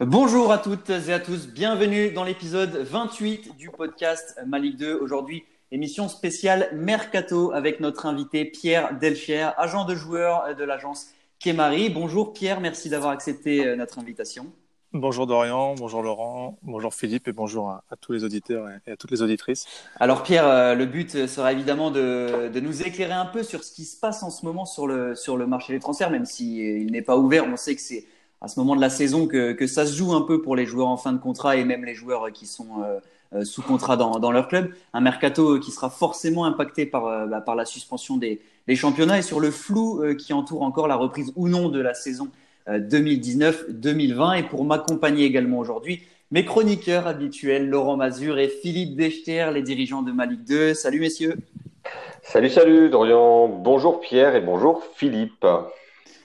Bonjour à toutes et à tous, bienvenue dans l'épisode 28 du podcast Malik 2. Aujourd'hui, émission spéciale Mercato avec notre invité Pierre Delcher, agent de joueur de l'agence Kémari. Bonjour Pierre, merci d'avoir accepté euh, notre invitation. Bonjour Dorian, bonjour Laurent, bonjour Philippe et bonjour à, tous les auditeurs et à toutes les auditrices. Alors Pierre, euh, le but sera évidemment de, nous éclairer un peu sur ce qui se passe en ce moment sur le, sur le marché des transferts, même s'il n'est pas ouvert. On sait que c'est à ce moment de la saison que, ça se joue un peu pour les joueurs en fin de contrat et même les joueurs qui sont euh, euh, sous contrat dans, leur club. Un mercato qui sera forcément impacté par, euh, bah, par la suspension des, championnats et sur le flou qui entoure encore la reprise ou non de la saison 2019-2020. Et pour m'accompagner également aujourd'hui, mes chroniqueurs habituels, Laurent Mazur et Philippe Dechter, les dirigeants de Malik 2. Salut messieurs. Salut, salut Dorian. Bonjour Pierre et bonjour Philippe.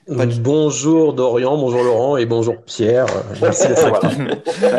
Bonjour Dorian, bonjour Laurent et bonjour Pierre. Merci d'être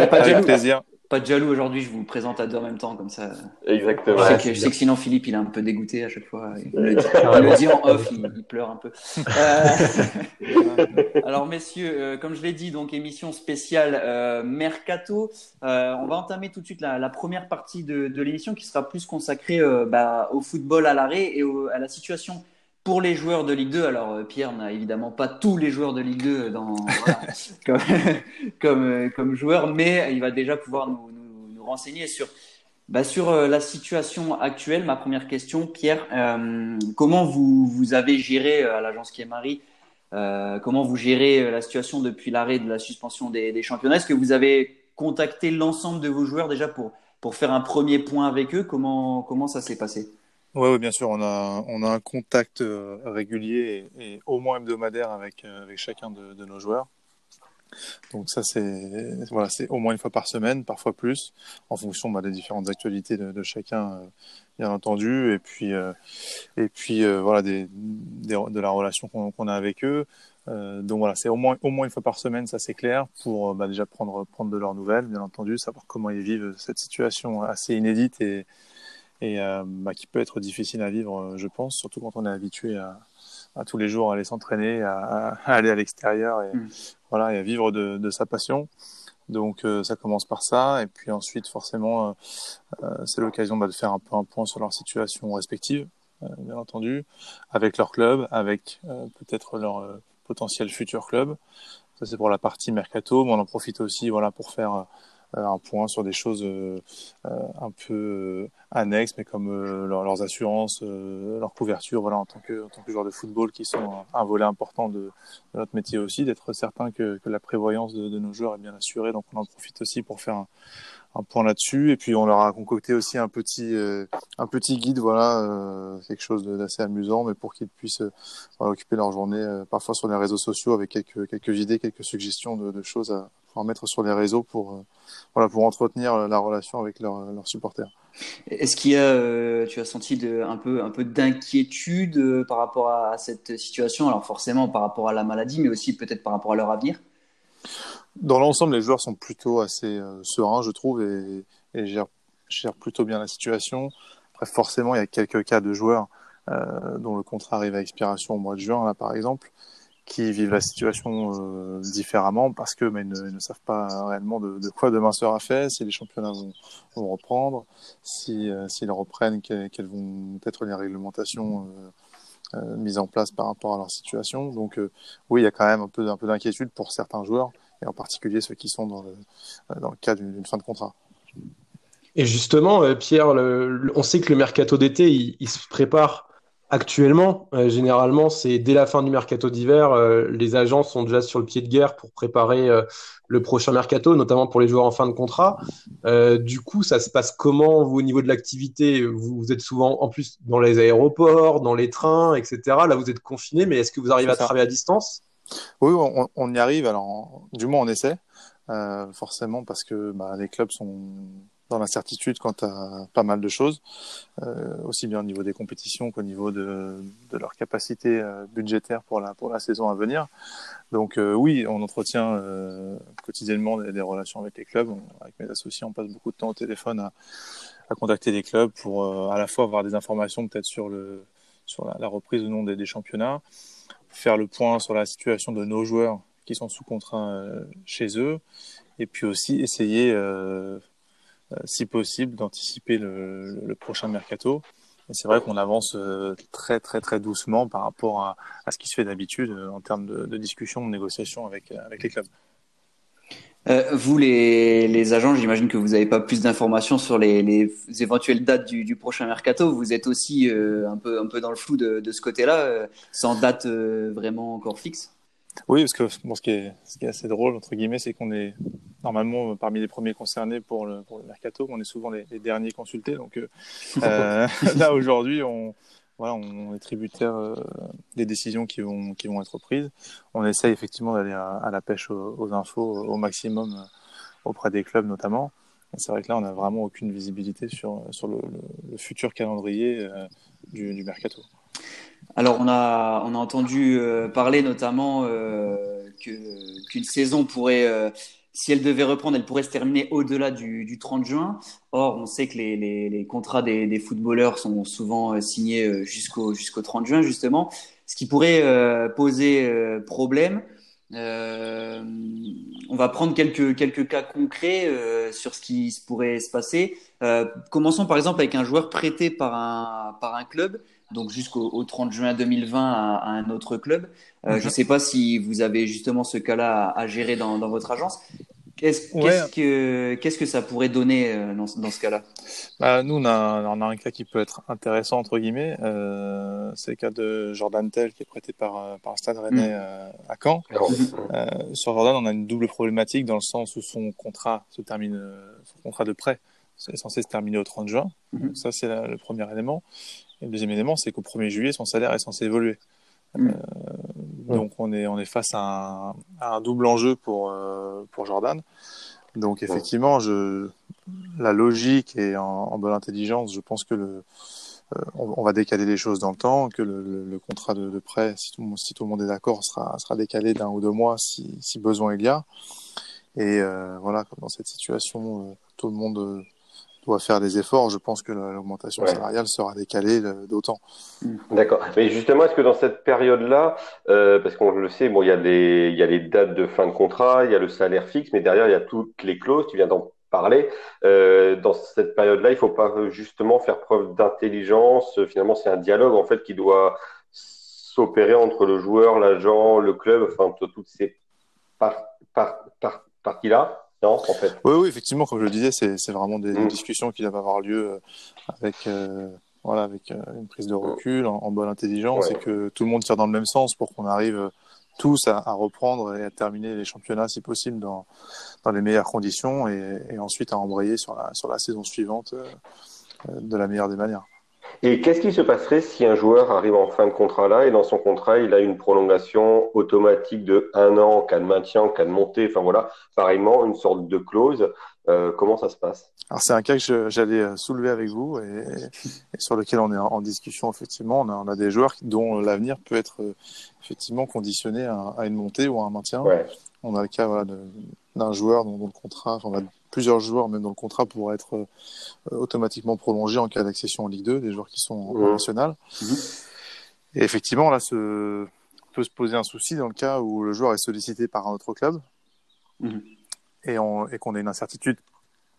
Pas de plaisir. Pas de jaloux aujourd'hui, je vous présente à deux en même temps, comme ça. Exactement. Je sais, que, sinon Philippe, il est un peu dégoûté à chaque fois. Il me le dit, en off, il, pleure un peu. Euh, alors messieurs, euh, comme je l'ai dit, donc émission spéciale euh, Mercato. on va entamer tout de suite la, première partie de, de l'émission qui sera plus consacrée bah, au football à l'arrêt et à la situation pour les joueurs de Ligue 2, alors euh, Pierre n'a évidemment pas tous les joueurs de Ligue 2 dans, comme, comme, euh, comme joueurs, mais il va déjà pouvoir nous, nous, renseigner sur, bah, sur euh, la situation actuelle. Ma première question, Pierre, comment vous, vous avez géré à l'agence Kiemari euh, comment vous gérez la situation depuis l'arrêt de la suspension des, des championnats? Est-ce que vous avez contacté l'ensemble de vos joueurs déjà pour, pour faire un premier point avec eux? Comment, comment ça s'est passé? Oui, ouais, bien sûr, on a, on a un contact euh, régulier et, au moins hebdomadaire avec, euh, avec chacun de, nos joueurs. Donc ça, c'est voilà, c'est au moins une fois par semaine, parfois plus, en fonction bah, des différentes actualités de, chacun, euh, bien entendu, et puis, et puis voilà, de la relation qu'on a avec eux. donc voilà, c'est au moins, au moins une fois par semaine, ça c'est clair, pour bah, déjà prendre, prendre de leurs nouvelles, bien entendu, savoir comment ils vivent cette situation assez inédite et, et euh, bah, qui peut être difficile à vivre, euh, je pense, surtout quand on est habitué à, à tous les jours à aller s'entraîner, à, à, aller à l'extérieur et mm. voilà et à vivre de, de sa passion. Donc euh, ça commence par ça et puis ensuite forcément c'est l'occasion bah, de faire un peu un point sur leur situation respective, bien entendu, avec leur club, avec peut-être leur potentiel futur club. Ça c'est pour la partie mercato, mais on en profite aussi voilà pour faire euh, un point sur des choses euh, euh, un peu annexes, mais comme leurs assurances, leur couverture, voilà, en tant que en tant que joueur de football, qui sont un, volet important de, de, notre métier aussi, d'être certain que, que la prévoyance de, de, nos joueurs est bien assurée. Donc on en profite aussi pour faire un, un point là-dessus. Et puis on leur a concocté aussi un petit, euh, un petit guide, voilà, euh, quelque chose d'assez amusant, mais pour qu'ils puissent euh, occuper leur journée, parfois sur les réseaux sociaux, avec quelques, quelques idées, quelques suggestions de, de choses à pouvoir mettre sur les réseaux pour, voilà, pour entretenir la relation avec leurs supporters. Est-ce qu'il y a, tu as senti de, un peu, un peu d'inquiétude par rapport à, à cette situation? Alors forcément par rapport à la maladie, mais aussi peut-être par rapport à leur avenir? Dans l'ensemble, les joueurs sont plutôt assez euh, sereins, je trouve, et, et gèrent, gèrent, plutôt bien la situation. Après, forcément, il y a quelques cas de joueurs euh, dont le contrat arrive à expiration au mois de juin, là, par exemple, qui vivent la situation euh, différemment parce que mais, ne, ne, savent pas réellement de, de, quoi demain sera fait, si les championnats vont, vont reprendre, si euh, s'ils reprennent, quelles, quelles, vont être les réglementations euh, mises en place par rapport à leur situation. Donc oui, il y a quand même un peu, un peu d'inquiétude pour certains joueurs et en particulier ceux qui sont dans le, euh, dans le cas d'une fin de contrat. Et justement, euh, Pierre, le, on sait que le mercato d'été, il, il, se prépare actuellement. Euh, généralement, c'est dès la fin du mercato d'hiver, euh, les agents sont déjà sur le pied de guerre pour préparer euh, le prochain mercato, notamment pour les joueurs en fin de contrat. du coup, ça se passe comment vous, au niveau de l'activité? Vous, vous, êtes souvent en plus dans les aéroports, dans les trains, etc. Là, vous êtes confiné, mais est-ce que vous arrivez à travailler à distance? Oui, on, on, y arrive. Alors, du moins, on essaie, forcément, parce que bah, les clubs sont dans l'incertitude quant à pas mal de choses, euh, aussi bien au niveau des compétitions qu'au niveau de, de, leur capacité euh, budgétaire pour la, pour la saison à venir. Donc euh, oui, on entretient euh, quotidiennement des, des, relations avec les clubs. avec mes associés, on passe beaucoup de temps au téléphone à, à contacter les clubs pour à la fois avoir des informations peut-être sur le sur la, reprise ou non des, championnats, faire le point sur la situation de nos joueurs qui sont sous contrat chez eux, et puis aussi essayer, si possible, d'anticiper le, prochain mercato c'est vrai qu'on avance euh, très très très doucement par rapport à, ce qui se fait d'habitude euh, en termes de, de, discussion, de négociation avec, euh, les clubs. Euh, vous, les, agents, j'imagine que vous n'avez pas plus d'informations sur les, les, éventuelles dates du, prochain mercato. Vous êtes aussi un, peu, un peu dans le flou de ce côté-là, sans date vraiment encore fixe? Oui, parce que bon, ce, qui est, ce qui est assez drôle, entre guillemets, c'est qu'on est normalement parmi les premiers concernés pour le, pour le mercato. On est souvent les, les derniers consultés. Donc euh, euh là, aujourd'hui, on, voilà, on est tributaire euh, des décisions qui vont, qui vont être prises. On essaye effectivement d'aller à, la pêche aux, infos au maximum euh, auprès des clubs notamment. C'est vrai que là, on n'a vraiment aucune visibilité sur, sur le, le, futur calendrier du, du mercato. Alors, on a, on a entendu euh, parler notamment euh, qu'une saison pourrait, euh, si elle devait reprendre, elle pourrait se terminer au-delà du, du, 30 juin. Or, on sait que les, les, contrats des, des, footballeurs sont souvent signés jusqu'au jusqu'au 30 juin, justement, ce qui pourrait poser problème. on va prendre quelques, quelques cas concrets sur ce qui pourrait se passer. commençons par exemple avec un joueur prêté par un, par un club donc jusqu'au 30 juin 2020 à, un autre club. Euh, Je ne mhm. sais pas si vous avez justement ce cas-là à, gérer dans, dans, votre agence. Qu'est-ce que, qu'est-ce que ça pourrait donner euh, dans, dans ce cas-là? Bah, Nous, on a, on a, un cas qui peut être intéressant, entre guillemets. Euh, c'est le cas de Jordan Tell, qui est prêté par, par un stade rennais mhm. euh, à Caen. Mhm. sur Jordan, on a une double problématique dans le sens où son contrat se termine, son contrat de prêt est censé se terminer au 30 juin. Donc ça, c'est le premier élément. Et le deuxième élément, c'est qu'au 1er juillet, son salaire est censé évoluer. Mm. Euh, donc on est, on est face à un, à un double enjeu pour, euh, pour Jordan. Donc effectivement, je, la logique et en, en bonne intelligence, je pense que le, euh, on, on, va décaler les choses dans le temps, que le, le, le contrat de, de, prêt, si tout, si tout, le monde est d'accord, sera, sera décalé d'un ou deux mois si, si besoin il y a. Et voilà, comme dans cette situation, tout le monde doit faire des efforts, je pense que l'augmentation salariale sera décalée euh, d'autant. Mm. D'accord. Mais justement, est-ce que dans cette période-là, euh, parce qu'on le sait, bon, il y a les, il y a les dates de fin de contrat, il y a le salaire fixe, mais derrière, il y a toutes les clauses. Tu viens d'en parler. Euh, dans cette période-là, il faut pas justement faire preuve d'intelligence. Finalement, c'est un dialogue en fait qui doit s'opérer entre le joueur, l'agent, le club, enfin toutes ces parties-là. Non, en fait. Oui, oui, effectivement, comme je le disais, c'est vraiment des, mm. discussions qui doivent avoir lieu euh, avec, euh, voilà, avec euh, une prise de recul, en, bonne intelligence, et que tout le monde tire dans le même sens pour qu'on arrive tous à, à, reprendre et à terminer les championnats, si possible, dans, dans les meilleures conditions, et, et ensuite à embrayer sur la, sur la saison suivante de la meilleure des manières. Et qu'est-ce qui se passerait si un joueur arrive en fin de contrat là et dans son contrat il a une prolongation automatique de un an en cas de maintien, en cas de montée, enfin voilà, pareillement une sorte de clause. Euh, comment ça se passe? Alors c'est un cas que j'allais euh, soulever avec vous et, et, sur lequel on est en, discussion effectivement. On a, on a des joueurs dont l'avenir peut être euh, effectivement conditionné à, à, une montée ou à un maintien. Ouais. On a le cas voilà, d'un joueur dont, dont, le contrat, enfin, plusieurs joueurs même dans le contrat pour être euh, automatiquement prolongés en cas d'accession en Ligue 2, des joueurs qui sont en national. Mmh. Et effectivement, là, se, peut se poser un souci dans le cas où le joueur est sollicité par un autre club mmh. et, on, et qu'on a une incertitude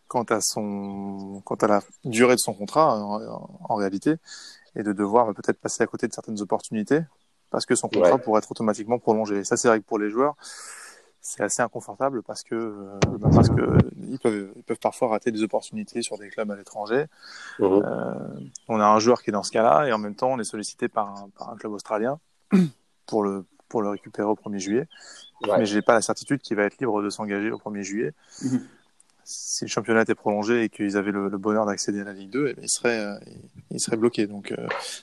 quant à, son, quant à la durée de son contrat en, en réalité et de devoir peut-être passer à côté de certaines opportunités parce que son contrat ouais. pourrait être automatiquement prolongé. Et ça, c'est vrai que pour les joueurs, c'est assez inconfortable parce que euh, parce que ils peuvent ils peuvent parfois rater des opportunités sur des clubs à l'étranger. Mmh. Euh, on a un joueur qui est dans ce cas-là et en même temps on est sollicité par un, par un club australien pour le pour le récupérer au 1er juillet. Ouais. Mais j'ai pas la certitude qu'il va être libre de s'engager au 1er juillet. Mmh. Si le championnat était prolongé et qu'ils avaient le, le bonheur d'accéder à la Ligue 2, eh bien, il serait euh, il serait bloqué. Donc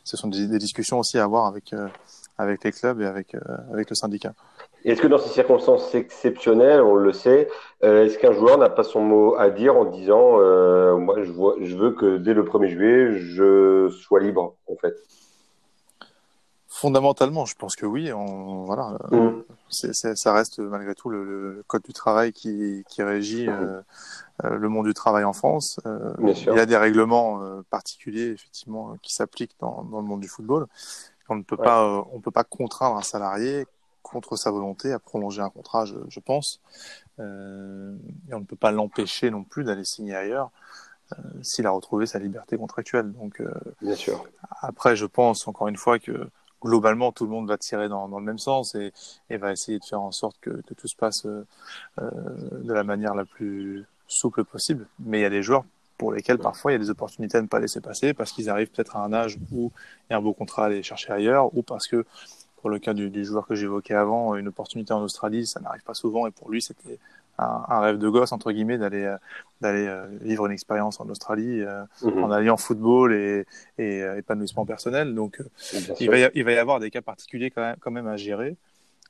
ce sont des, des, discussions aussi à avoir avec avec les clubs et avec avec le syndicat. Est-ce que dans ces circonstances exceptionnelles, on le sait, euh, est-ce qu'un joueur n'a pas son mot à dire en disant euh, moi je, vois, je veux que dès le 1er juillet je sois libre en fait? Fondamentalement, je pense que oui. On, voilà, mmh. ça reste malgré tout le, code du travail qui, qui régit euh, euh, le monde du travail en France. Il y a des règlements particuliers effectivement qui s'appliquent dans, dans, le monde du football. On ne peut pas, on peut pas contraindre un salarié contre sa volonté à prolonger un contrat, je, je pense. et on ne peut pas l'empêcher non plus d'aller signer ailleurs. s'il a retrouvé sa liberté contractuelle. Donc, Bien sûr. Après, je pense encore une fois que globalement, tout le monde va tirer dans, dans le même sens et, et, va essayer de faire en sorte que, que tout se passe euh, euh, de la manière la plus souple possible. Mais il y a des joueurs pour lesquels parfois il y a des opportunités à ne pas laisser passer parce qu'ils arrivent peut-être à un âge où il y a un beau contrat à aller chercher ailleurs ou parce que pour le cas du, du joueur que j'évoquais avant, une opportunité en Australie, ça n'arrive pas souvent et pour lui c'était un, un, rêve de gosse entre guillemets d'aller euh, d'aller euh, vivre une expérience en Australie euh, mhm. en alliant football et, et épanouissement personnel. Donc il va, y, il va y avoir des cas particuliers quand même, quand même à gérer.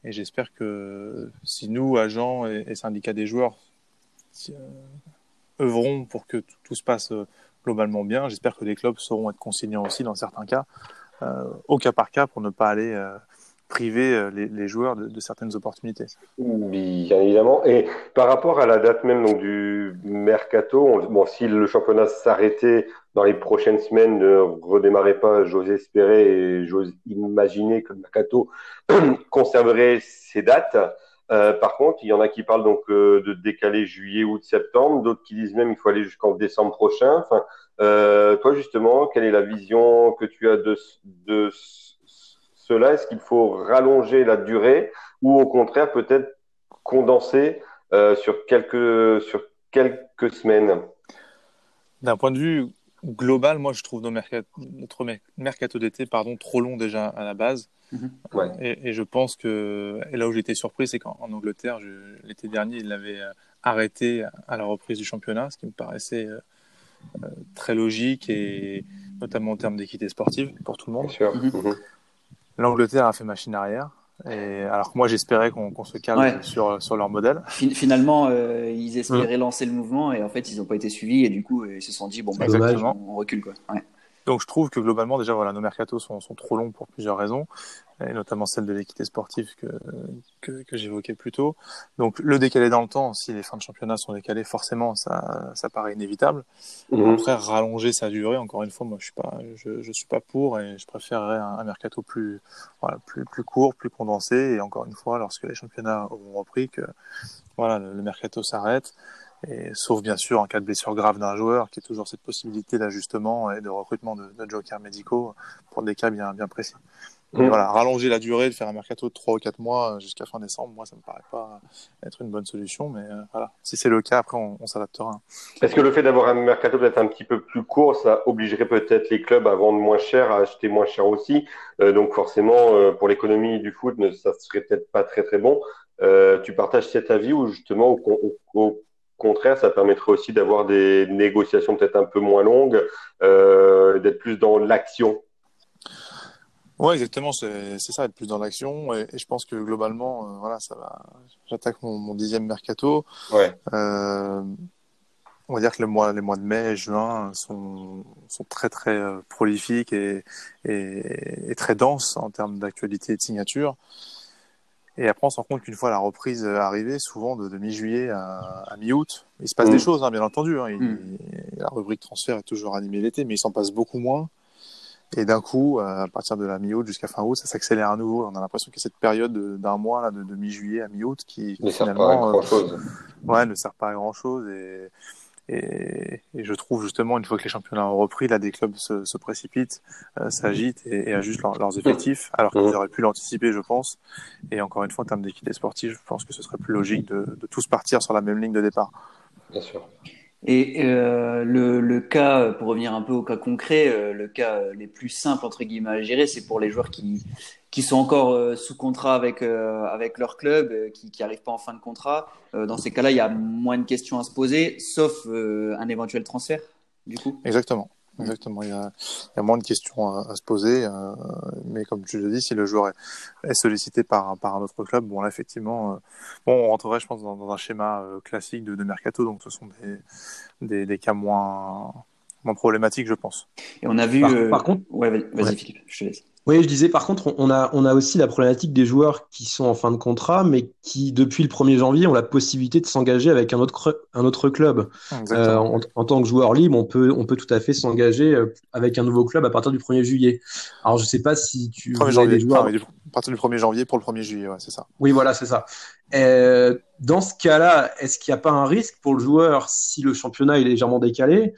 Et j'espère que si nous, agents et, et syndicats des joueurs, si, œuvrons pour que tout, se passe globalement bien, j'espère que les clubs sauront être conciliants aussi dans certains cas, euh, au cas par cas, pour ne pas aller euh, priver euh, les, joueurs de, certaines opportunités. Bien évidemment. Et par rapport à la date même du mercato, on, bon, si le championnat s'arrêtait dans les prochaines semaines, ne redémarrait pas, j'ose espérer et j'ose imaginer que le mercato conserverait ses dates. Euh, par contre, il y en a qui parlent donc euh, de décaler juillet, août, septembre, d'autres qui disent même il faut aller jusqu'en décembre prochain. Toi justement, quelle est la vision que tu as de, de cela Est-ce qu'il faut rallonger la durée ou au contraire peut-être condenser euh, sur, quelques, sur quelques semaines? D'un point de vue global, moi je trouve nos mercato, notre mercato d'été pardon, trop long déjà à la base. Mmh. Ouais. Et, et, je pense que, et là où j'étais surpris, c'est qu'en Angleterre, l'été dernier, ils l'avaient euh, arrêté à la reprise du championnat, ce qui me paraissait euh, très logique et notamment en termes d'équité sportive pour tout le monde. Mmh. L'Angleterre a fait machine arrière. Et alors que moi j'espérais qu'on qu se calme ouais. sur, sur leur modèle. Finalement, euh, ils espéraient mmh. lancer le mouvement et en fait ils n'ont pas été suivis et du coup ils se sont dit bon bah, on recule quoi. Ouais. Donc je trouve que globalement déjà voilà nos mercatos sont, sont trop longs pour plusieurs raisons et notamment celle de l'équité sportive que, que, que j'évoquais plus tôt. Donc le décaler dans le temps, si les fins de championnat sont décalées, forcément ça, ça paraît inévitable. Mmh. Après rallonger sa durée, encore une fois, moi je suis pas je, je suis pas pour et je préférerais un, un mercato plus voilà plus plus court, plus condensé et encore une fois lorsque les championnats auront repris que voilà le, le mercato s'arrête et, sauf bien sûr en cas de blessure grave d'un joueur, qui est toujours cette possibilité d'ajustement et de recrutement de, de jokers médicaux pour des cas bien, bien précis. Mmh. Voilà, rallonger la durée, de faire un mercato de 3 ou 4 mois jusqu'à fin décembre, moi, ça me paraît pas être une bonne solution, mais euh, voilà, si c'est le cas, après, on, on s'adaptera. Est-ce que le fait d'avoir un mercato peut-être un petit peu plus court, ça obligerait peut-être les clubs à vendre moins cher, à acheter moins cher aussi? Euh, Donc forcément, euh, pour l'économie du foot, ça serait peut-être pas très très bon. Euh, tu partages cet avis ou justement au, au, au contraire, ça permettrait aussi d'avoir des négociations peut-être un peu moins longues, euh, d'être plus dans l'action. Ouais, exactement, c'est ça, être plus dans l'action. Et, et, je pense que globalement, euh, voilà, ça va. J'attaque mon, mon, dixième mercato. Ouais. Euh, on va dire que les mois, les mois de mai, juin sont, sont très très euh, prolifiques et, et, et, très denses en termes d'actualité et de signature. Et après, on se rend compte qu'une fois la reprise arrivée, souvent de, de mi-juillet à, à mi-août, il se passe mmh. des choses, hein, bien entendu. Hein. Il, mmh. La rubrique transfert est toujours animée l'été, mais il s'en passe beaucoup moins. Et d'un coup, à partir de la mi-août jusqu'à fin août, ça s'accélère à nouveau. On a l'impression que cette période d'un mois, là, de, de mi-juillet à mi-août, qui ne finalement, sert pas à grand chose. Euh, ouais, ne sert pas à grand chose. Et, et, et, je trouve justement, une fois que les championnats ont repris, là, des clubs se, se précipitent, euh, s'agitent et, et, ajustent leur, leurs effectifs, alors qu'ils auraient pu l'anticiper, je pense. Et encore une fois, en termes d'équité sportive, je pense que ce serait plus logique de, de tous partir sur la même ligne de départ. Bien sûr. Et euh, le, le, cas, pour revenir un peu au cas concret, euh, le cas les plus simples entre guillemets à gérer, c'est pour les joueurs qui qui sont encore euh, sous contrat avec euh, avec leur club, euh, qui qui arrivent pas en fin de contrat. dans ces cas-là, il y a moins de questions à se poser, sauf un éventuel transfert, du coup. Exactement. Exactement, il y, a, il y a moins de questions à, à se poser, euh, mais comme tu le dis, si le joueur est, est, sollicité par, par un autre club, bon là effectivement, euh, bon on rentrerait je pense dans, dans un schéma euh, classique de, de, mercato, donc ce sont des, des, des, cas moins moins problématiques je pense. Et on a vu. Par, par contre, ouais vas-y ouais. Philippe, je te laisse. Oui, je disais, par contre, on a, on a aussi la problématique des joueurs qui sont en fin de contrat, mais qui, depuis le 1er janvier, ont la possibilité de s'engager avec un autre, un autre club. Euh, en, en, tant que joueur libre, on peut, on peut tout à fait s'engager euh, avec un nouveau club à partir du 1er juillet. Alors, je sais pas si tu... 1er janvier, joueurs... à partir du 1er janvier pour le 1er juillet, ouais, c'est ça. Oui, voilà, c'est ça. Euh, dans ce cas-là, est-ce qu'il n'y a pas un risque pour le joueur si le championnat est légèrement décalé?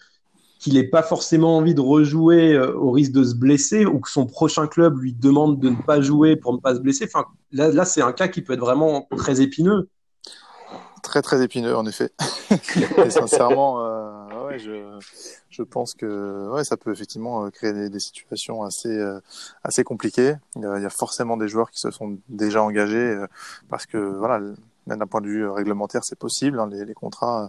Qu'il n'ait pas forcément envie de rejouer euh, au risque de se blesser ou que son prochain club lui demande de ne pas jouer pour ne pas se blesser. Enfin, là, là c'est un cas qui peut être vraiment très épineux. Très, très épineux, en effet. Et sincèrement, euh, ouais, je, je, pense que ouais, ça peut effectivement euh, créer des, des situations assez, euh, assez compliquées. Il y, a, forcément des joueurs qui se sont déjà engagés parce que voilà, même d'un point de vue euh, réglementaire, c'est possible. Hein, les, les, contrats, euh,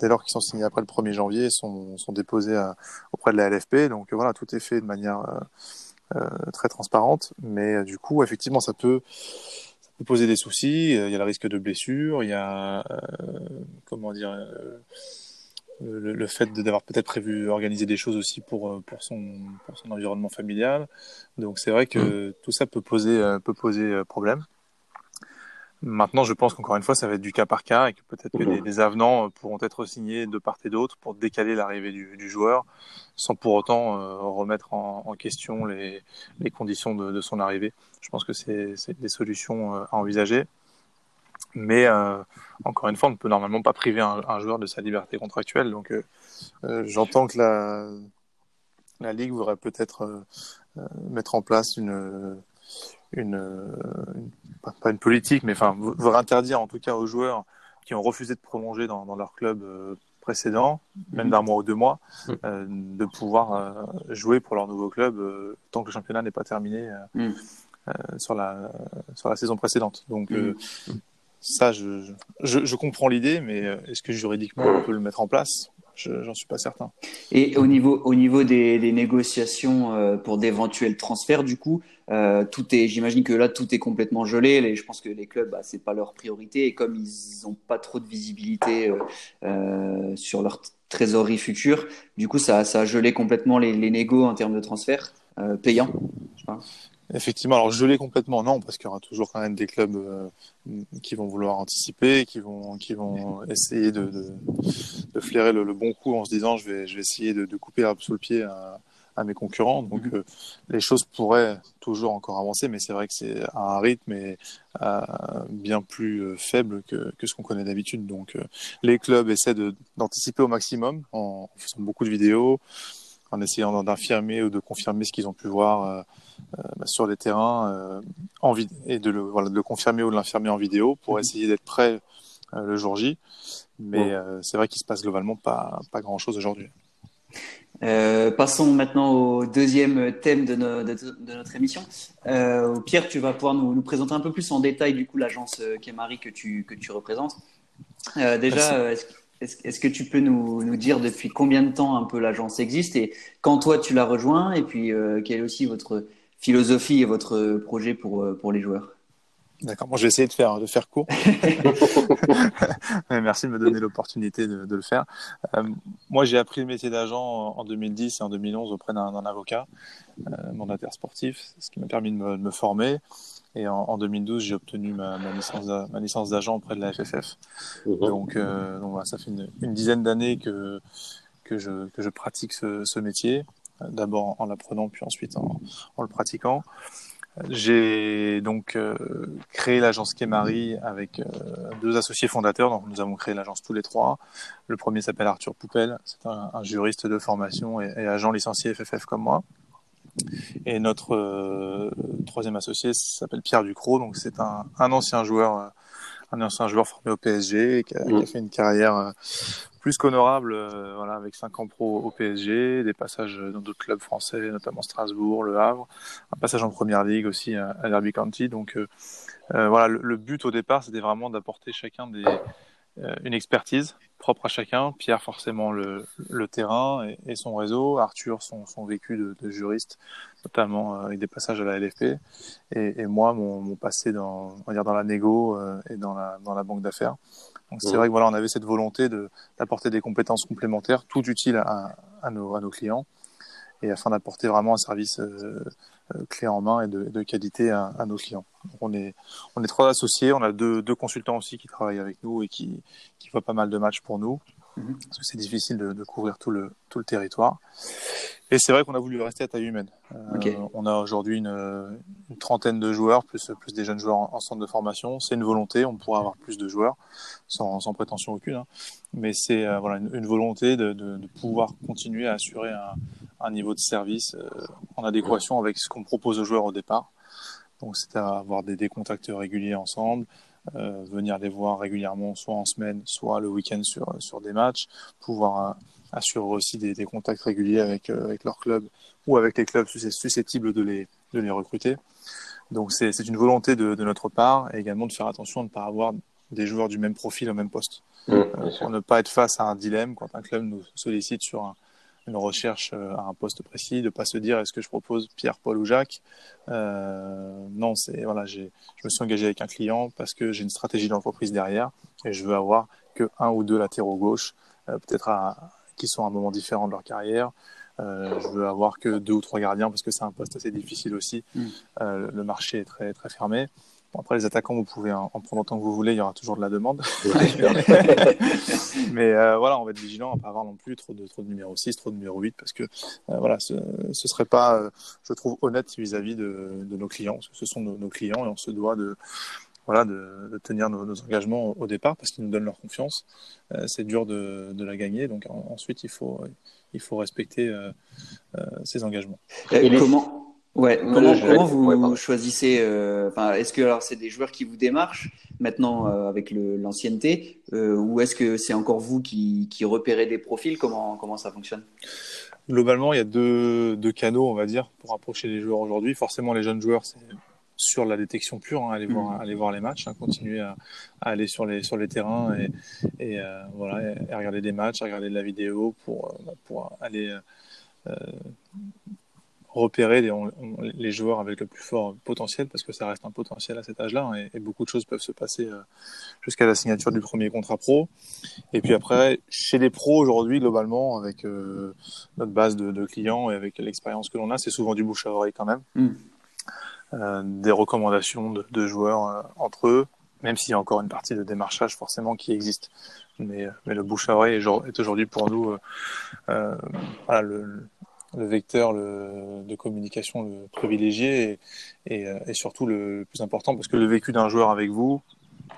dès lors qu'ils sont signés après le 1er janvier, sont, sont déposés à, auprès de la LFP. Donc voilà, tout est fait de manière euh, euh, très transparente. Mais euh, du coup, effectivement, ça peut, ça peut poser des soucis. Il y a le risque de blessure. Il y a, comment dire, le, le, fait d'avoir peut-être prévu organiser des choses aussi pour, pour, son, pour son environnement familial. Donc c'est vrai que mmh. tout ça peut poser, peut poser problème. Maintenant, je pense qu'encore une fois, ça va être du cas par cas et que peut-être que des, des, avenants pourront être signés de part et d'autre pour décaler l'arrivée du, du, joueur sans pour autant euh, remettre en, en question les, les conditions de, de, son arrivée. Je pense que c'est des solutions euh, à envisager. Mais euh, encore une fois, on ne peut normalement pas priver un, un joueur de sa liberté contractuelle. Donc, euh, euh, j'entends que la, la Ligue voudrait peut-être mettre en place une une, une, pas une politique, mais enfin, voudrait interdire en tout cas aux joueurs qui ont refusé de prolonger dans, dans leur club euh, précédent, même d'un mois ou deux mois, mm. euh, de pouvoir euh, jouer pour leur nouveau club euh, tant que le championnat n'est pas terminé euh, mm. Euh, sur, la, sur la saison précédente. Donc, mm. ça, je, je, je comprends l'idée, mais est-ce que juridiquement on peut le mettre en place? J'en suis pas certain. Et au niveau, au niveau des, négociations euh, pour d'éventuels transferts, du coup, euh, tout est, j'imagine que là, tout est complètement gelé. Les, je pense que les clubs, bah, c'est pas leur priorité et comme ils n'ont pas trop de visibilité euh, sur leur trésorerie future, du coup, ça, ça a gelé complètement les, les négos en termes de transferts payants. Effectivement, alors geler complètement non, parce qu'il y aura toujours quand même des clubs euh, qui vont vouloir anticiper, qui vont qui vont essayer de, de, de flairer le, le, bon coup en se disant je vais je vais essayer de, de couper l'arbre sous le pied à, à mes concurrents. Donc mmh. euh, les choses pourraient toujours encore avancer, mais c'est vrai que c'est à un rythme et, euh, bien plus euh, faible que, que ce qu'on connaît d'habitude. Donc euh, les clubs essaient d'anticiper au maximum en, en faisant beaucoup de vidéos, en essayant d'infirmer ou de confirmer ce qu'ils ont pu voir euh, euh, bah, sur les terrains euh, en et de le, voilà, de le confirmer ou de l'infirmer en vidéo pour mhm. essayer d'être prêt le jour J. Mais c'est vrai qu'il se passe globalement pas, pas grand-chose aujourd'hui. Euh, passons maintenant au deuxième thème de, no, de, de notre émission. Euh, Pierre, tu vas pouvoir nous, nous, présenter un peu plus en détail du coup l'agence Kemari que tu, que tu représentes. Euh, déjà, est-ce est-ce est que tu peux nous, nous, dire depuis combien de temps un peu l'agence existe et quand toi tu l'as rejoint et puis euh, quelle est aussi votre philosophie et votre projet pour, euh, pour les joueurs? D'accord, moi je vais essayer de faire, de faire court. Merci de me donner l'opportunité de, de, le faire. Euh, moi j'ai appris le métier d'agent en 2010 et en 2011 auprès d'un avocat, euh, mandataire sportif, ce qui m'a permis de me, de me former. Et en, en 2012, j'ai obtenu ma, ma licence ma licence d'agent auprès de la FFF. Mmh. Donc, euh, donc voilà, ça fait une, une dizaine d'années que que je que je pratique ce, ce métier. D'abord en l'apprenant, puis ensuite en, en le pratiquant. J'ai donc euh, créé l'agence Kemari avec euh, deux associés fondateurs. Donc nous avons créé l'agence tous les trois. Le premier s'appelle Arthur Poupel, c'est un, un, juriste de formation et, et, agent licencié FFF comme moi. Et notre euh, troisième associé s'appelle Pierre Ducrot, donc c'est un, un, ancien joueur, euh, un ancien joueur formé au PSG qui a, mmh. qui a fait une carrière euh, plus qu'honorable, euh, voilà, avec 5 ans pro au PSG, des passages dans d'autres clubs français, notamment Strasbourg, Le Havre, un passage en Première Ligue aussi à, à Derby County. Donc euh, euh, voilà, le, le, but au départ, c'était vraiment d'apporter chacun des, une expertise propre à chacun. Pierre, forcément, le, le terrain et, et, son réseau. Arthur, son, son vécu de, de, juriste, notamment euh, avec des passages à la LFP. Et, et moi, mon, mon, passé dans, on va dire dans la négo euh, et dans la, dans la banque d'affaires. Donc c'est mmh. vrai que voilà, on avait cette volonté d'apporter des compétences complémentaires, tout utiles à, à, nos, à nos clients. et afin d'apporter vraiment un service clé en main et de, qualité à, nos clients. on est on est trois associés, on a deux, deux consultants aussi qui travaillent avec nous et qui qui voient pas mal de matchs pour nous. Mhm. Parce que c'est difficile de, de, couvrir tout le, tout le territoire. Et c'est vrai qu'on a voulu rester à taille humaine. Euh, on a aujourd'hui une, une, trentaine de joueurs, plus, plus des jeunes joueurs en, centre de formation. C'est une volonté, on pourra avoir plus de joueurs, sans, sans prétention aucune. Hein. Mais c'est euh, voilà, une, volonté de, de, de, pouvoir continuer à assurer un, un niveau de service euh, en adéquation avec ce qu'on propose aux joueurs au départ. Donc c'est à avoir des, des contacts réguliers ensemble, euh, venir les voir régulièrement, soit en semaine, soit le week-end sur, sur des matchs, pouvoir euh, assurer aussi des, des, contacts réguliers avec, euh, avec leur club ou avec les clubs susceptibles de les, de les recruter. Donc c'est une volonté de, de, notre part et également de faire attention de ne pas avoir des joueurs du même profil au même poste. Mmh, pour ne pas être face à un dilemme quand un club nous sollicite sur un, une recherche euh, à un poste précis, de pas se dire est-ce que je propose Pierre, Paul ou Jacques? Euh, non, c'est voilà, j'ai, je me suis engagé avec un client parce que j'ai une stratégie d'entreprise derrière et je veux avoir que un ou deux latéraux gauche, euh, peut-être qui sont à un moment différent de leur carrière. Euh, je veux avoir que deux ou trois gardiens parce que c'est un poste assez difficile aussi. Mm. Euh, le marché est très très fermé après, les attaquants, vous pouvez en, prendre autant que vous voulez, il y aura toujours de la demande. Mais euh, voilà, on va être vigilant à pas avoir non plus trop de, trop de numéro 6, trop de numéro 8, parce que euh, voilà, ce, ce serait pas, euh, je trouve, honnête vis-à-vis de, de, nos clients, parce que ce sont nos, clients et on se doit de, voilà, de, de tenir nos, nos, engagements au départ parce qu'ils nous donnent leur confiance. c'est dur de, de, la gagner, donc ensuite il faut, il faut respecter ces engagements. Et comment Ouais, comment, comment vous choisissez euh, enfin, Est-ce que alors c'est des joueurs qui vous démarchent maintenant euh, avec l'ancienneté, euh, ou est-ce que c'est encore vous qui, qui repérez des profils? Comment comment ça fonctionne? Globalement, il y a deux, deux canaux, on va dire, pour approcher les joueurs aujourd'hui. Forcément, les jeunes joueurs, c'est sur la détection pure, hein, aller voir, mmh. aller voir les matchs, hein, continuer à, à, aller sur les sur les terrains et, et euh, voilà, et regarder des matchs, à regarder de la vidéo pour pour aller repérer les, les, joueurs avec le plus fort potentiel, parce que ça reste un potentiel à cet âge-là, hein, et, beaucoup de choses peuvent se passer euh, jusqu'à la signature du premier contrat pro. Et puis après, chez les pros aujourd'hui, globalement, avec euh, notre base de, de, clients et avec l'expérience que l'on a, c'est souvent du bouche à oreille quand même. Mm. Euh, des recommandations de, de joueurs euh, entre eux, même s'il y a encore une partie de démarchage forcément qui existe. Mais, mais le bouche à oreille est aujourd'hui pour nous voilà, le, le vecteur le, de communication le privilégié et, et, euh, et, surtout le, plus important parce que le vécu d'un joueur avec vous,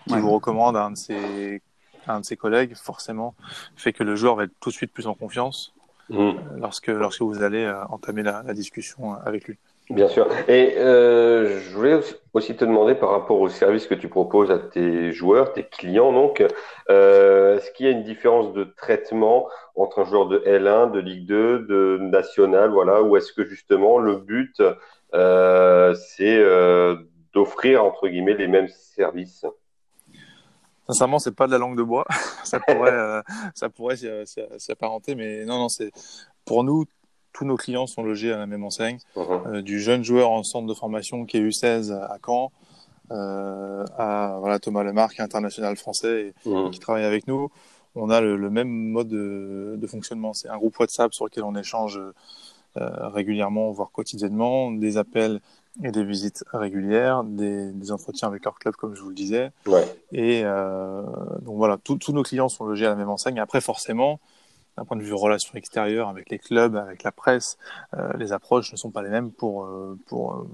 qui vous recommande à un de ses, un de ses collègues, forcément, fait que le joueur va être tout de suite plus en confiance mmh. lorsque, lorsque vous allez euh, entamer la, la discussion avec lui. Bien sûr. Et euh, je voulais aussi te demander par rapport au service que tu proposes à tes joueurs, tes clients, donc, euh, est-ce qu'il y a une différence de traitement entre un joueur de L1, de Ligue 2, de National, voilà, ou est-ce que justement le but euh, c'est euh, d'offrir entre guillemets les mêmes services? Sincèrement, c'est pas de la langue de bois. ça pourrait, euh, ça pourrait s'y apparenter, mais non, non, c'est pour nous tous nos clients sont logés à la même enseigne, uh-huh. euh, du jeune joueur en centre de formation qui est U16 à Caen, euh, à voilà, Thomas Lemar qui est international français et, uh-huh. qui travaille avec nous. On a le, même mode de, fonctionnement. C'est un groupe WhatsApp sur lequel on échange euh, régulièrement, voire quotidiennement, des appels et des visites régulières, des, des, entretiens avec leur club, comme je vous le disais. Ouais. Et euh, donc voilà, tous nos clients sont logés à la même enseigne. Après, forcément, d'un point de vue relations extérieures avec les clubs, avec la presse, euh, les approches ne sont pas les mêmes pour euh, pour euh,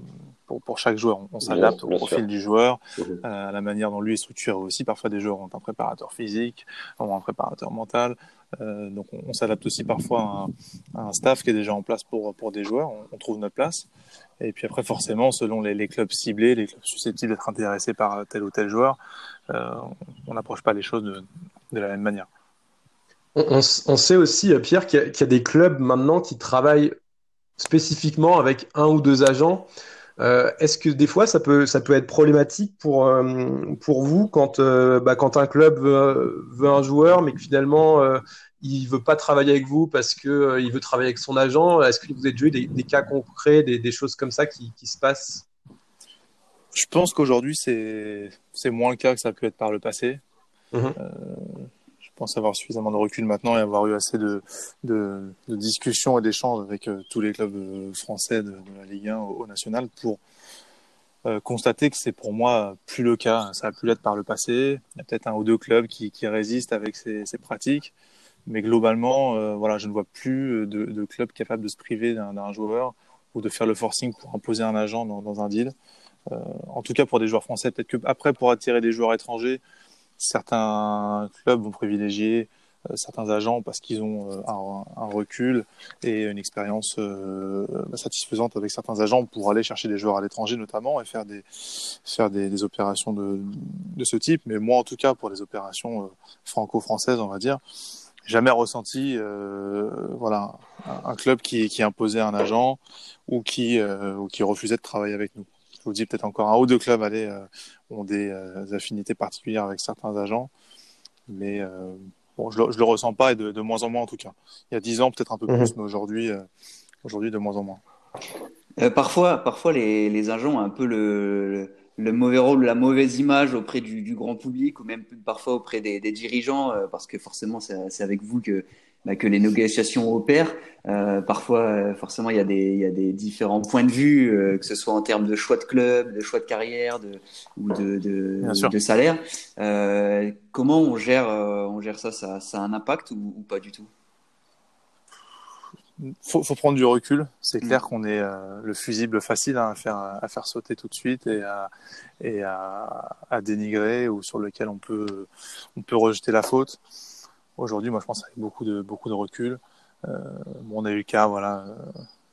pour, pour chaque joueur. On, s'adapte au profil du joueur, mhm. à la manière dont lui est structuré aussi. Parfois, des joueurs ont un préparateur physique, ont un préparateur mental. Donc, on, s'adapte aussi parfois à un, staff qui est déjà en place pour pour des joueurs. On, trouve notre place. Et puis après, forcément, selon les, clubs ciblés, les clubs susceptibles d'être intéressés par tel ou tel joueur, on n'approche pas les choses de, de la même manière. On, sait aussi, euh, Pierre, qu'il y, a des clubs maintenant qui travaillent spécifiquement avec un ou deux agents. Euh, est-ce que des fois ça peut, ça peut être problématique pour, euh, pour vous quand, bah, quand un club veut, veut, un joueur mais que finalement il veut pas travailler avec vous parce que il veut travailler avec son agent? Est-ce que vous êtes joué des, des cas concrets, des, des, choses comme ça qui, qui se passent? Je pense qu'aujourd'hui c'est moins le cas que ça a pu être par le passé. Mmh pense avoir suffisamment de recul maintenant et avoir eu assez de, discussions et d'échanges avec tous les clubs français de, la Ligue 1 au, national pour euh, constater que c'est pour moi plus le cas. Ça a pu l'être par le passé. Il y a peut-être un ou deux clubs qui, résistent avec ces, pratiques. Mais globalement, euh, voilà, je ne vois plus de, de clubs capables de se priver d'un joueur ou de faire le forcing pour imposer un agent dans, un deal. Euh, en tout cas, pour des joueurs français, peut-être que après, pour attirer des joueurs étrangers, certains clubs vont privilégier euh, certains agents parce qu'ils ont euh, un, recul et une expérience euh, satisfaisante avec certains agents pour aller chercher des joueurs à l'étranger notamment et faire des faire des, opérations de, ce type. Mais moi, en tout cas, pour les opérations franco-françaises, on va dire, jamais ressenti voilà un, club qui, imposait un agent ou qui refusait de travailler avec nous. Je vous dis peut-être encore un ou deux clubs allez, euh, ont des, euh, affinités particulières avec certains agents, mais Bon, je, le, je le ressens pas et de, de, moins en moins en tout cas. Il y a dix ans peut-être un peu plus, mmh. mais aujourd'hui, euh, aujourd'hui de moins en moins. Euh, parfois, parfois les, les, agents ont un peu le, le, le, mauvais rôle, la mauvaise image auprès du, du, grand public ou même parfois auprès des, des dirigeants, euh, parce que forcément c'est avec vous que bah, que les négociations opèrent. Euh, parfois, euh, forcément, il y, a des, il y a des différents points de vue, euh, que ce soit en termes de choix de club, de choix de carrière, de, ou de, de, de salaire. Euh, comment on gère, on gère ça, ça, ça a un impact ou, ou pas du tout? Faut, faut prendre du recul. C'est clair mmh. qu'on est euh, le fusible facile hein, à faire à faire sauter tout de suite et à et à, à dénigrer ou sur lequel on peut on peut rejeter la faute. Aujourd'hui, moi, je pense avec beaucoup de beaucoup de recul. Euh, bon, on a eu le cas, voilà. Euh,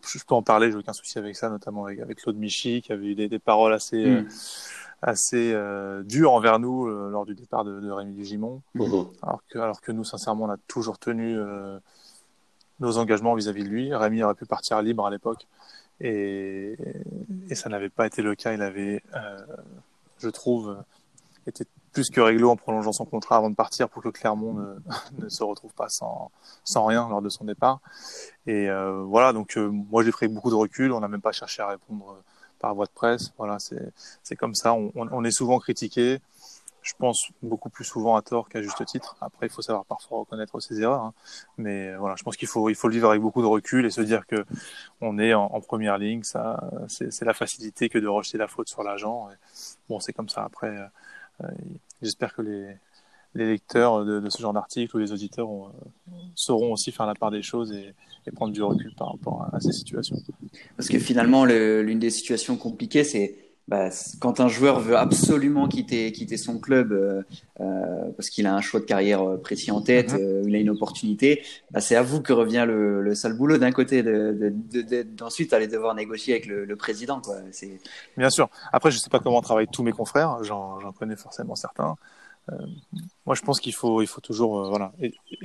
je peux en parler, j'ai aucun souci avec ça, notamment avec, avec Claude Michy, qui avait eu des, des paroles assez mm. euh, assez euh, dures envers nous euh, lors du départ de, de Rémi Gimon. Mm -hmm. Alors que alors que nous, sincèrement, on a toujours tenu euh, nos engagements vis-à-vis -vis de lui. Rémi aurait pu partir libre à l'époque, et, et ça n'avait pas été le cas. Il avait, je trouve, été plus que réglo en prolongeant son contrat avant de partir pour que Clermont ne, se retrouve pas sans, rien lors de son départ. Et euh, voilà, donc euh, moi j'ai pris beaucoup de recul, on n'a même pas cherché à répondre euh, par voie de presse. Voilà, c'est comme ça, on, est souvent critiqué, je pense beaucoup plus souvent à tort qu'à juste titre. Après, il faut savoir parfois reconnaître ses erreurs, hein. mais voilà, je pense qu'il faut le vivre avec beaucoup de recul et se dire que on est en, première ligne. C'est la facilité que de rejeter la faute sur l'agent. Bon, c'est comme ça. Après, euh, j'espère que les, lecteurs de, ce genre d'article ou les auditeurs euh, sauront aussi faire la part des choses et, prendre du recul par rapport à ces situations. Parce que finalement, l'une des situations compliquées, c'est bah, quand un joueur veut absolument quitter, quitter son club euh, euh, parce qu'il a un choix de carrière euh, précis en tête, mm -hmm. il a une opportunité, bah, c'est à vous que revient le, le sale boulot d'un côté, d'ensuite de, de, aller devoir négocier avec le, le président. Quoi. Bien sûr. Après, je ne sais pas comment travaillent tous mes confrères, j'en connais forcément certains. Moi, je pense qu'il faut, il faut toujours voilà,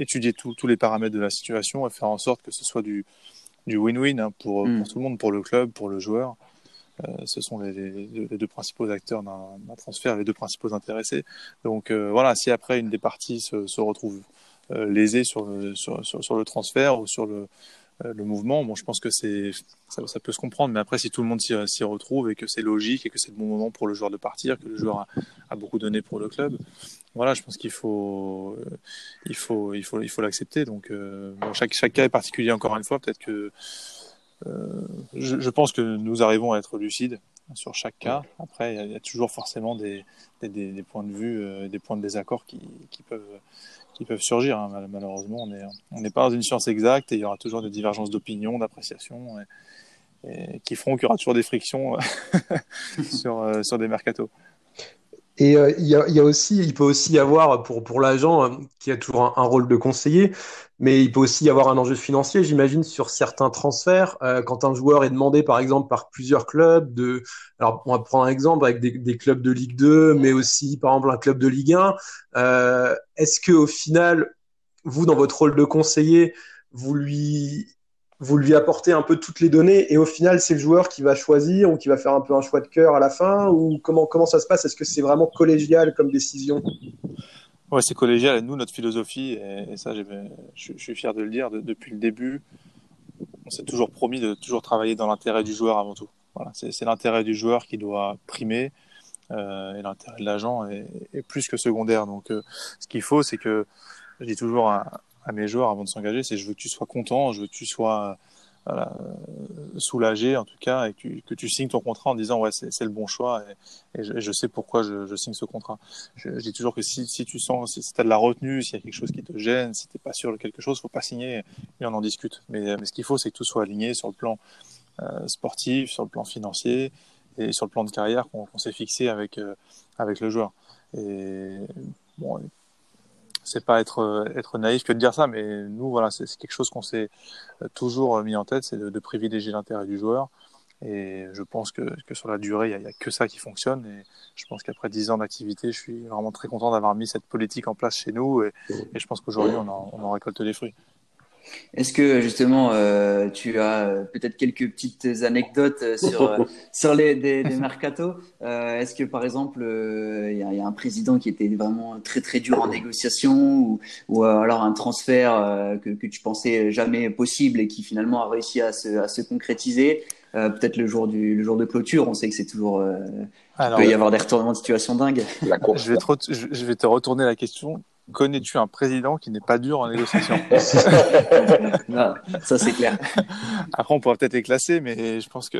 étudier tout, tous les paramètres de la situation et faire en sorte que ce soit du win-win hein, pour, mm. pour tout le monde, pour le club, pour le joueur. Euh, ce sont les, les, deux principaux acteurs d'un transfert, les deux principaux intéressés. Donc euh, voilà, si après une des parties se, se retrouve euh, lésée sur le, sur, sur, le transfert ou sur le, le mouvement, bon, je pense que ça, ça, peut se comprendre. Mais après, si tout le monde s'y retrouve et que c'est logique et que c'est le bon moment pour le joueur de partir, que le joueur a, a beaucoup donné pour le club, voilà, je pense qu'il faut, il faut, il faut, il faut l'accepter. Donc, euh, bon, chaque, chaque cas est particulier encore une fois. Peut-être que je, je, pense que nous arrivons à être lucides sur chaque cas. Après, il y, y, a toujours forcément des, des, des, points de vue, euh, des points de désaccord qui, qui peuvent qui peuvent surgir. Hein. Malheureusement, on n'est on n'est pas dans une science exacte et il y aura toujours des divergences d'opinion, d'appréciation, et, et, qui feront qu'il y aura toujours des frictions sur, euh, sur des mercatos. Et euh, il, y a, y a, aussi, il peut aussi y avoir pour pour l'agent euh, qui a toujours un, un, rôle de conseiller, mais il peut aussi y avoir un enjeu financier, j'imagine, sur certains transferts. Euh, quand un joueur est demandé, par exemple, par plusieurs clubs, de, alors on va prendre un exemple avec des, des clubs de Ligue 2, mais aussi par exemple un club de Ligue 1. Euh, Est-ce que au final, vous dans votre rôle de conseiller, vous lui vous lui apportez un peu toutes les données et au final c'est le joueur qui va choisir ou qui va faire un peu un choix de cœur à la fin ou comment comment ça se passe? Est-ce que c'est vraiment collégial comme décision? Ouais, c'est collégial. Nous, notre philosophie, et, ça, je, suis fier de le dire, de, depuis le début, on s'est toujours promis de toujours travailler dans l'intérêt du joueur avant tout. Voilà, c'est l'intérêt du joueur qui doit primer euh, et l'intérêt de l'agent est, plus que secondaire. Donc, euh, ce qu'il faut, c'est que je dis toujours à mes joueurs avant de s'engager, c'est je veux que tu sois content, je veux que tu sois voilà, euh, soulagé en tout cas et que tu, signes ton contrat en disant ouais c'est le bon choix et, je, sais pourquoi je, signe ce contrat. Je, dis toujours que si, si tu sens, si, si tu as de la retenue, s'il y a quelque chose qui te gêne, si tu pas sûr de quelque chose, faut pas signer et on en discute. Mais, mais ce qu'il faut c'est que tout soit aligné sur le plan euh, sportif, sur le plan financier et sur le plan de carrière qu'on qu s'est fixé avec, euh, avec le joueur. C'est pas être être naïf que de dire ça, mais nous voilà, c'est quelque chose qu'on s'est toujours mis en tête, c'est de, de, privilégier l'intérêt du joueur. Et je pense que, que sur la durée, il n'y a, a, que ça qui fonctionne. Et je pense qu'après dix ans d'activité, je suis vraiment très content d'avoir mis cette politique en place chez nous. Et, et je pense qu'aujourd'hui, on, on en récolte les fruits. Est-ce que justement euh, tu as euh, peut-être quelques petites anecdotes euh, sur sur les des, des mercatos euh, Est-ce que par exemple il euh, y, y, a un président qui était vraiment très très dur en négociation ou, ou alors un transfert que, que tu pensais jamais possible et qui finalement a réussi à se, à se concrétiser? Peut-être le jour du le jour de clôture, on sait que c'est toujours il peut y avoir des retournements de situation dingues. je vais te je vais te retourner la question connais-tu un président qui n'est pas dur en négociation non, Ça, c'est clair. Après, on pourra peut-être les classer, mais je pense que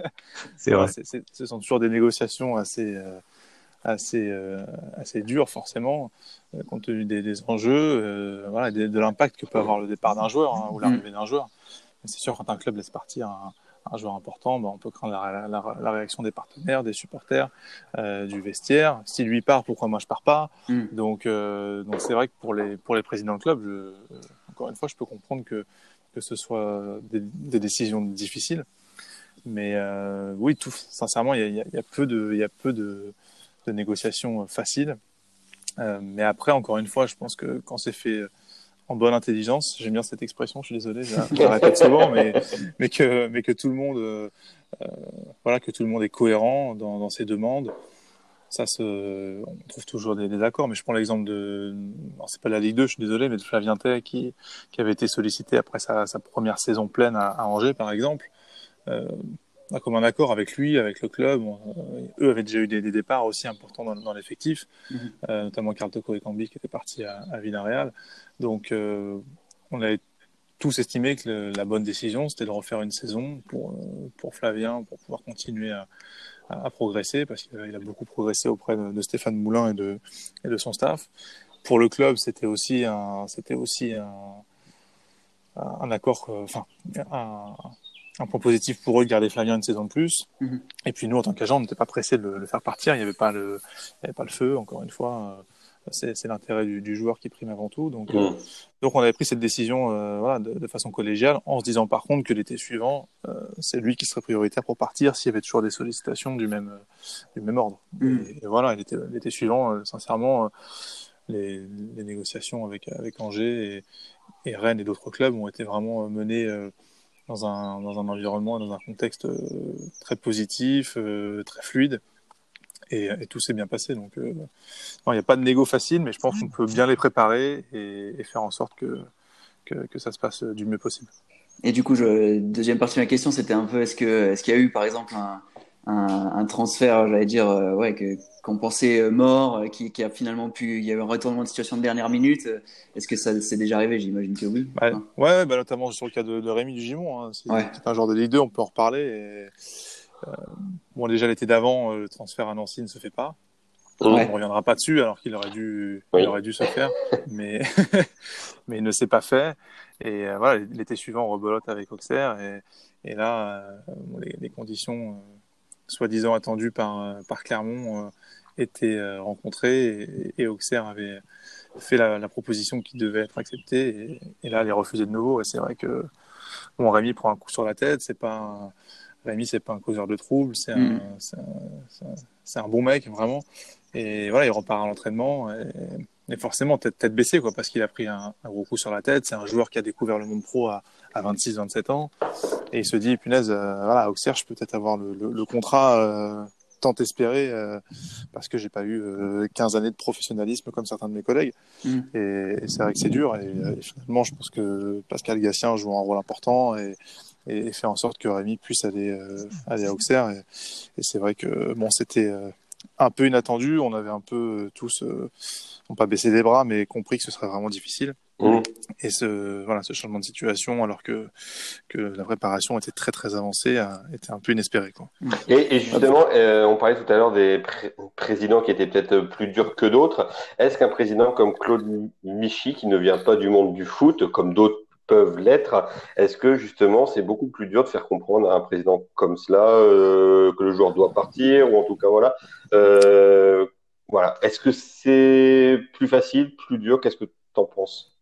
c'est vrai. C est, ce sont toujours des négociations assez, euh, assez, euh, assez dures, forcément, euh, compte tenu des, des enjeux, euh, voilà, de, de l'impact que peut avoir le départ d'un joueur hein, ou l'arrivée mm. d'un joueur. C'est sûr, quand un club laisse partir un, un joueur important, bah, on peut craindre la, la, la, réaction des partenaires, des supporters, euh, du vestiaire. Si lui part, pourquoi moi je pars pas? Mm. Donc, euh, donc c'est vrai que pour les pour les présidents de club, je, encore une fois, je peux comprendre que que ce soit des, des décisions difficiles. Mais euh, oui, tout sincèrement, il y a, y a, peu de il y a peu de, de négociations faciles. Euh, mais après, encore une fois, je pense que quand c'est fait en bonne intelligence. J'aime bien cette expression, je suis désolé, je la répète souvent, mais, mais, que, mais que tout le monde, euh, voilà, que tout le monde est cohérent dans, dans ses demandes. Ça se, on trouve toujours des, des accords, mais je prends l'exemple de, c'est pas la Ligue 2, je suis désolé, mais de Flavien Tay qui, qui avait été sollicité après sa, sa première saison pleine à, à Angers, par exemple. Euh, comme un accord avec lui, avec le club. Euh, eux avaient déjà eu des, des départs aussi importants dans, dans l'effectif, mm -hmm. euh, notamment Carl Toko et Cambi qui était parti à, à Villarreal. Donc, euh, on avait tous estimé que le, la bonne décision, c'était de refaire une saison pour, pour Flavien, pour pouvoir continuer à, à, à progresser, parce qu'il a beaucoup progressé auprès de, de, Stéphane Moulin et de, et de son staff. Pour le club, c'était aussi un, c'était aussi un, un accord, enfin, un, un point positif pour eux de garder Flavien une saison de plus. Mm -hmm. Et puis nous, en tant qu'agent, on n'était pas pressé de le, le, faire partir. Il n'y avait pas le, il y avait pas le feu. Encore une fois, c'est l'intérêt du, du, joueur qui prime avant tout. Donc, euh, donc on avait pris cette décision euh, voilà, de, de, façon collégiale, en se disant par contre que l'été suivant, euh, c'est lui qui serait prioritaire pour partir s'il y avait toujours des sollicitations du même, du même ordre. Mmh. Et, et, voilà, l'été suivant, euh, sincèrement, les, les, négociations avec, avec Angers et, et Rennes et d'autres clubs ont été vraiment menées dans un, dans un environnement, dans un contexte très positif, très fluide et, et tout s'est bien passé. Donc, euh, il n'y a pas de négo facile, mais je pense qu'on peut bien les préparer et, et faire en sorte que, que, que, ça se passe du mieux possible. Et du coup, je, deuxième partie de ma question, c'était un peu est-ce que est-ce qu'il y a eu par exemple un, un, un transfert, j'allais dire, euh, ouais, que qu'on pensait euh, mort, euh, qui, qui, a finalement pu, il y a eu un retournement de situation de dernière minute. Est-ce que ça s'est déjà arrivé? J'imagine que oui. Ouais, ouais bah, notamment sur le cas de, de Rémi du Gimon. Hein. C'est ouais. un genre de Ligue 2, on peut en reparler. Et euh, bon, déjà l'été d'avant, euh, le transfert à Nancy ne se fait pas. Ouais. On ne reviendra pas dessus, alors qu'il aurait dû, oui. il aurait dû se faire, mais mais il ne s'est pas fait. Et euh, voilà, l'été suivant, on rebelote avec Auxerre, et, et là, euh, les, les, conditions euh, soi-disant attendues par par Clermont euh, étaient rencontrées, et, et, Auxerre avait fait la, la, proposition qui devait être acceptée, et, et là, elle est refusée de nouveau. Et c'est vrai que bon, Rémi prend un coup sur la tête, c'est pas un, Rémi, c'est pas un causeur de troubles, c'est un, mm. un, un, bon mec, vraiment. Et voilà, il repart à l'entraînement. Et, et, forcément, tête, tête baissée, quoi, parce qu'il a pris un, un, gros coup sur la tête. C'est un joueur qui a découvert le monde pro à, à 26-27 ans. Et il se dit, punaise, euh, voilà, à Auxerre, je peux peut-être avoir le, le, le contrat euh, tant espéré, euh, parce que j'ai pas eu 15 euh, années de professionnalisme comme certains de mes collègues. Mm. Et, et c'est vrai que c'est dur. Et, et, finalement, je pense que Pascal Gassien joue un rôle important. Et, et, faire en sorte que Rémi puisse aller, euh, aller à Auxerre. Et, et c'est vrai que bon, c'était euh, un peu inattendu. On avait un peu tous, non pas baissé les bras, mais compris que ce serait vraiment difficile. Mmh. Et ce, voilà, ce changement de situation, alors que, que la préparation était très très avancée, a, était un peu inespéré. Quoi. Et, et justement, euh, on parlait tout à l'heure des présidents qui étaient peut-être plus durs que d'autres. Est-ce qu'un président comme Claude Michy, qui ne vient pas du monde du foot, comme d'autres peuvent l'être, est-ce que justement c'est beaucoup plus dur de faire comprendre à un président comme cela euh, que le joueur doit partir, ou en tout cas voilà. Euh, voilà. Est-ce que c'est plus facile, plus dur? Qu'est-ce que tu en penses?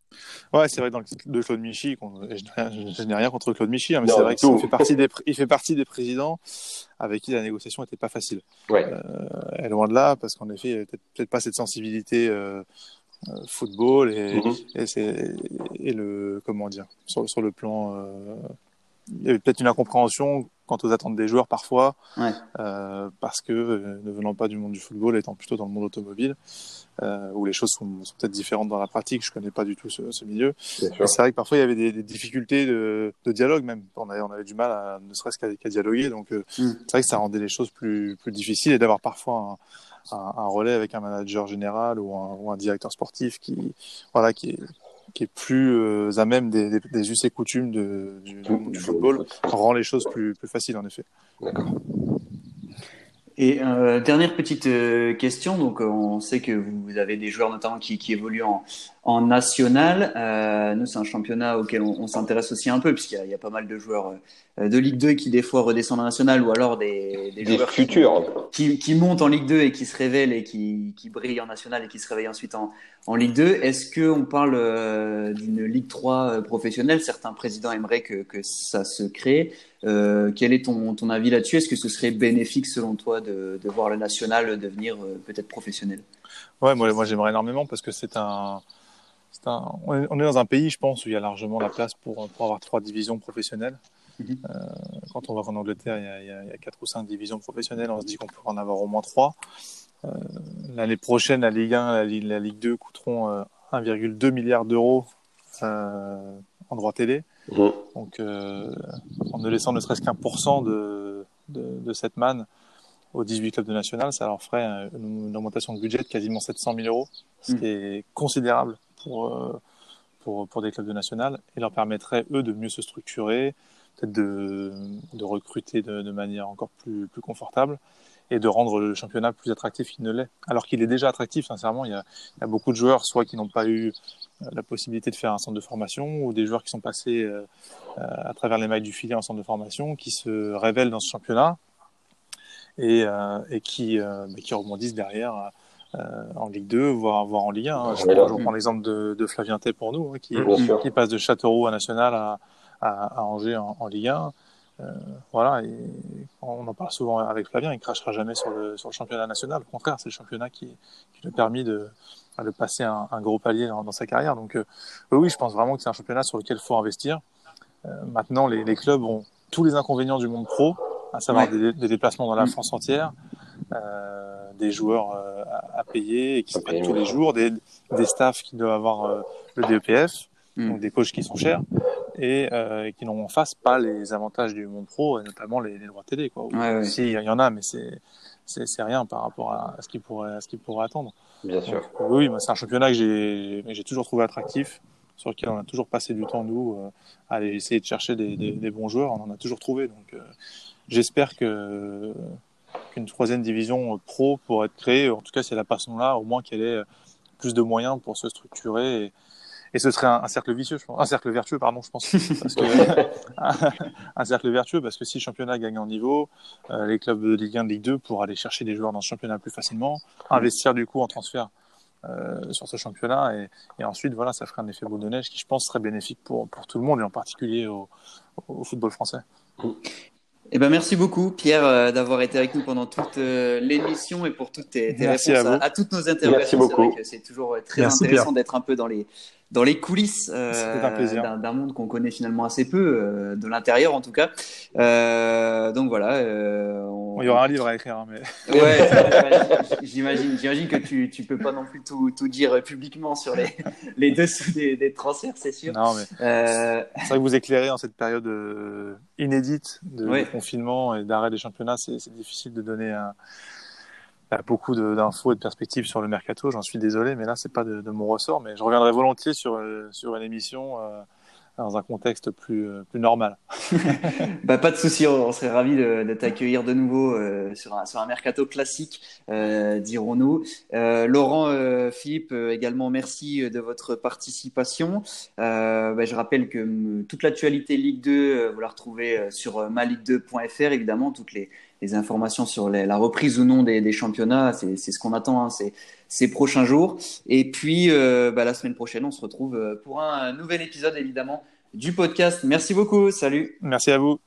Ouais, c'est vrai, dans le de Claude Michy, je, n'ai rien contre Claude Michy, hein, mais c'est vrai qu'il fait, partie des, il fait partie des présidents avec qui la négociation n'était pas facile. Ouais. Euh, loin de là, parce qu'en effet, il n'y avait peut-être pas cette sensibilité euh, euh football et, mm-hmm. et, et, le, comment dire, sur, sur le plan. Euh, il y avait peut-être une incompréhension quant aux attentes des joueurs parfois, ouais. euh, parce que euh, ne venant pas du monde du football, étant plutôt dans le monde automobile, euh, où les choses sont, sont peut-être différentes dans la pratique, je connais pas du tout ce, ce milieu. C'est vrai que parfois il y avait des, des difficultés de, de, dialogue même. On avait, on avait du mal à ne serait-ce qu'à dialoguer, donc mm. c'est vrai que ça rendait les choses plus, plus difficiles et d'avoir parfois un, un, un, relais avec un manager général ou un, ou un directeur sportif qui, voilà, qui est qui est plus euh, à même des, des, des, us et coutumes de, du, du, football rend les choses plus, plus faciles en effet. D'accord. Et euh, dernière petite euh, question, donc on sait que vous avez des joueurs notamment qui, qui évoluent en, en national. Euh, nous, c'est un championnat auquel on, on s'intéresse aussi un peu, puisqu'il y, y, a pas mal de joueurs euh, de Ligue 2 qui des fois redescendent en national, ou alors des, des, des joueurs futurs qui, qui, montent en Ligue 2 et qui se révèlent et qui, qui brillent en national et qui se réveillent ensuite en, en Ligue 2. Est-ce qu'on parle euh, d'une Ligue 3 professionnelle? Certains présidents aimeraient que, que ça se crée. Euh, quel est ton, ton avis là-dessus? Est-ce que ce serait bénéfique selon toi de, de voir le national devenir euh, peut-être professionnel? Ouais, moi, moi j'aimerais énormément parce que c'est un, un, on est dans un pays, je pense, où il y a largement la place pour, pour avoir trois divisions professionnelles. Mm -hmm. euh, quand on va en Angleterre, il y, a, il y, a, quatre ou cinq divisions professionnelles. On se dit qu'on peut en avoir au moins trois. Euh, L'année prochaine, la Ligue 1, la Ligue, la Ligue 2 coûteront 1,2 milliard d'euros en droit télé. Mmh. Donc, euh, en ne laissant ne serait-ce qu'un pour cent de, de, de, cette manne aux 18 clubs de national, ça leur ferait une, une augmentation de budget de quasiment 700 000 euros, ce mmh. qui est considérable pour, euh, pour, pour des clubs de national et leur permettrait, eux, de mieux se structurer, peut-être de, de recruter de, manière encore plus, plus confortable et de rendre le championnat plus attractif qu'il ne l'est. Alors qu'il est déjà attractif, sincèrement, il y, a, beaucoup de joueurs, soit qui n'ont pas eu euh, la possibilité de faire un centre de formation, ou des joueurs qui sont passés euh, à travers les mailles du filet en centre de formation, qui se révèlent dans ce championnat et, et qui, qui rebondissent derrière en Ligue 2, voire, voire en Ligue 1. Hein. Je, prends, je prends l'exemple de, de Flavien Tay pour nous, hein, qui, qui passe de Châteauroux à National à, à, à Angers en, en Ligue 1. Euh, voilà, et on en parle souvent avec Flavien, il crachera jamais sur le, sur le championnat national. Au contraire, c'est le championnat qui, qui lui a permis de, de passer un, un gros palier dans, dans, sa carrière. Donc, euh, oui, je pense vraiment que c'est un championnat sur lequel il faut investir. Euh, maintenant, les, les, clubs ont tous les inconvénients du monde pro, à savoir ouais. des, des, déplacements dans la France entière, euh, des joueurs euh, à, à, payer et qui se prennent tous les jours, des, des staffs qui doivent avoir euh, le DEPF, mm. donc des coachs qui sont chers et euh, qui n'ont en face pas les avantages du monde pro, et notamment les, les droits télé. Quoi. Ouais, ouais. Si, il y en a, mais c'est c'est rien par rapport à ce qu'il pourrait, à ce qu'il pourrait attendre. Bien sûr. Donc, oui, c'est un championnat que j'ai toujours trouvé attractif, sur lequel on a toujours passé du temps, nous, euh, à aller essayer de chercher des, des, des, bons joueurs. On en a toujours trouvé. Donc, euh, j'espère que qu'une troisième division pro pourrait être créée. En tout cas, c'est la passion là, au moins qu'elle ait plus de moyens pour se structurer et, et ce serait un, un, cercle vicieux, je pense. un cercle vertueux, pardon, je pense, parce que, un cercle vertueux parce que si le championnat gagne en niveau, euh, les clubs de Ligue 1, de Ligue 2 pourront aller chercher des joueurs dans ce championnat plus facilement, investir du coup en transfert euh, sur ce championnat et, et, ensuite voilà, ça ferait un effet boule de neige qui je pense serait bénéfique pour pour tout le monde et en particulier au, au football français. Eh ben, merci beaucoup, Pierre, euh, d'avoir été avec nous pendant toute euh, l'émission et pour toutes tes, tes réponses à, toutes nos interrogations. C'est toujours très merci intéressant d'être un peu dans les, dans les coulisses euh, d'un monde qu'on connaît finalement assez peu, euh, de l'intérieur en tout cas. Euh, donc voilà. On... Il y aura un livre à écrire, hein, mais. Ouais, j'imagine, j'imagine que tu, tu peux pas non plus tout, tout dire publiquement sur les, les dessous des, des transferts, c'est sûr. Non, mais c'est vrai que vous éclairez en cette période inédite de, ouais. de confinement et d'arrêt des championnats, c'est difficile de donner un beaucoup d'infos et de perspectives sur le mercato. J'en suis désolé, mais là, c'est pas de, mon ressort. Mais je reviendrai volontiers sur, sur une émission dans un contexte plus, euh, plus normal. bah, pas de souci, on serait ravis de, t'accueillir de nouveau euh, sur, un, sur un mercato classique, euh, dirons-nous. Euh, Laurent, euh, Philippe, également merci de votre participation. Bah, je rappelle que toute l'actualité Ligue 2, vous la retrouvez sur maligue2.fr, évidemment, toutes les, les informations sur la reprise ou non des, des championnats, c'est ce qu'on attend. Hein, ces prochains jours. Et puis, euh, bah, la semaine prochaine, on se retrouve euh, pour un nouvel épisode, évidemment, du podcast. Merci beaucoup. Salut. Merci à vous.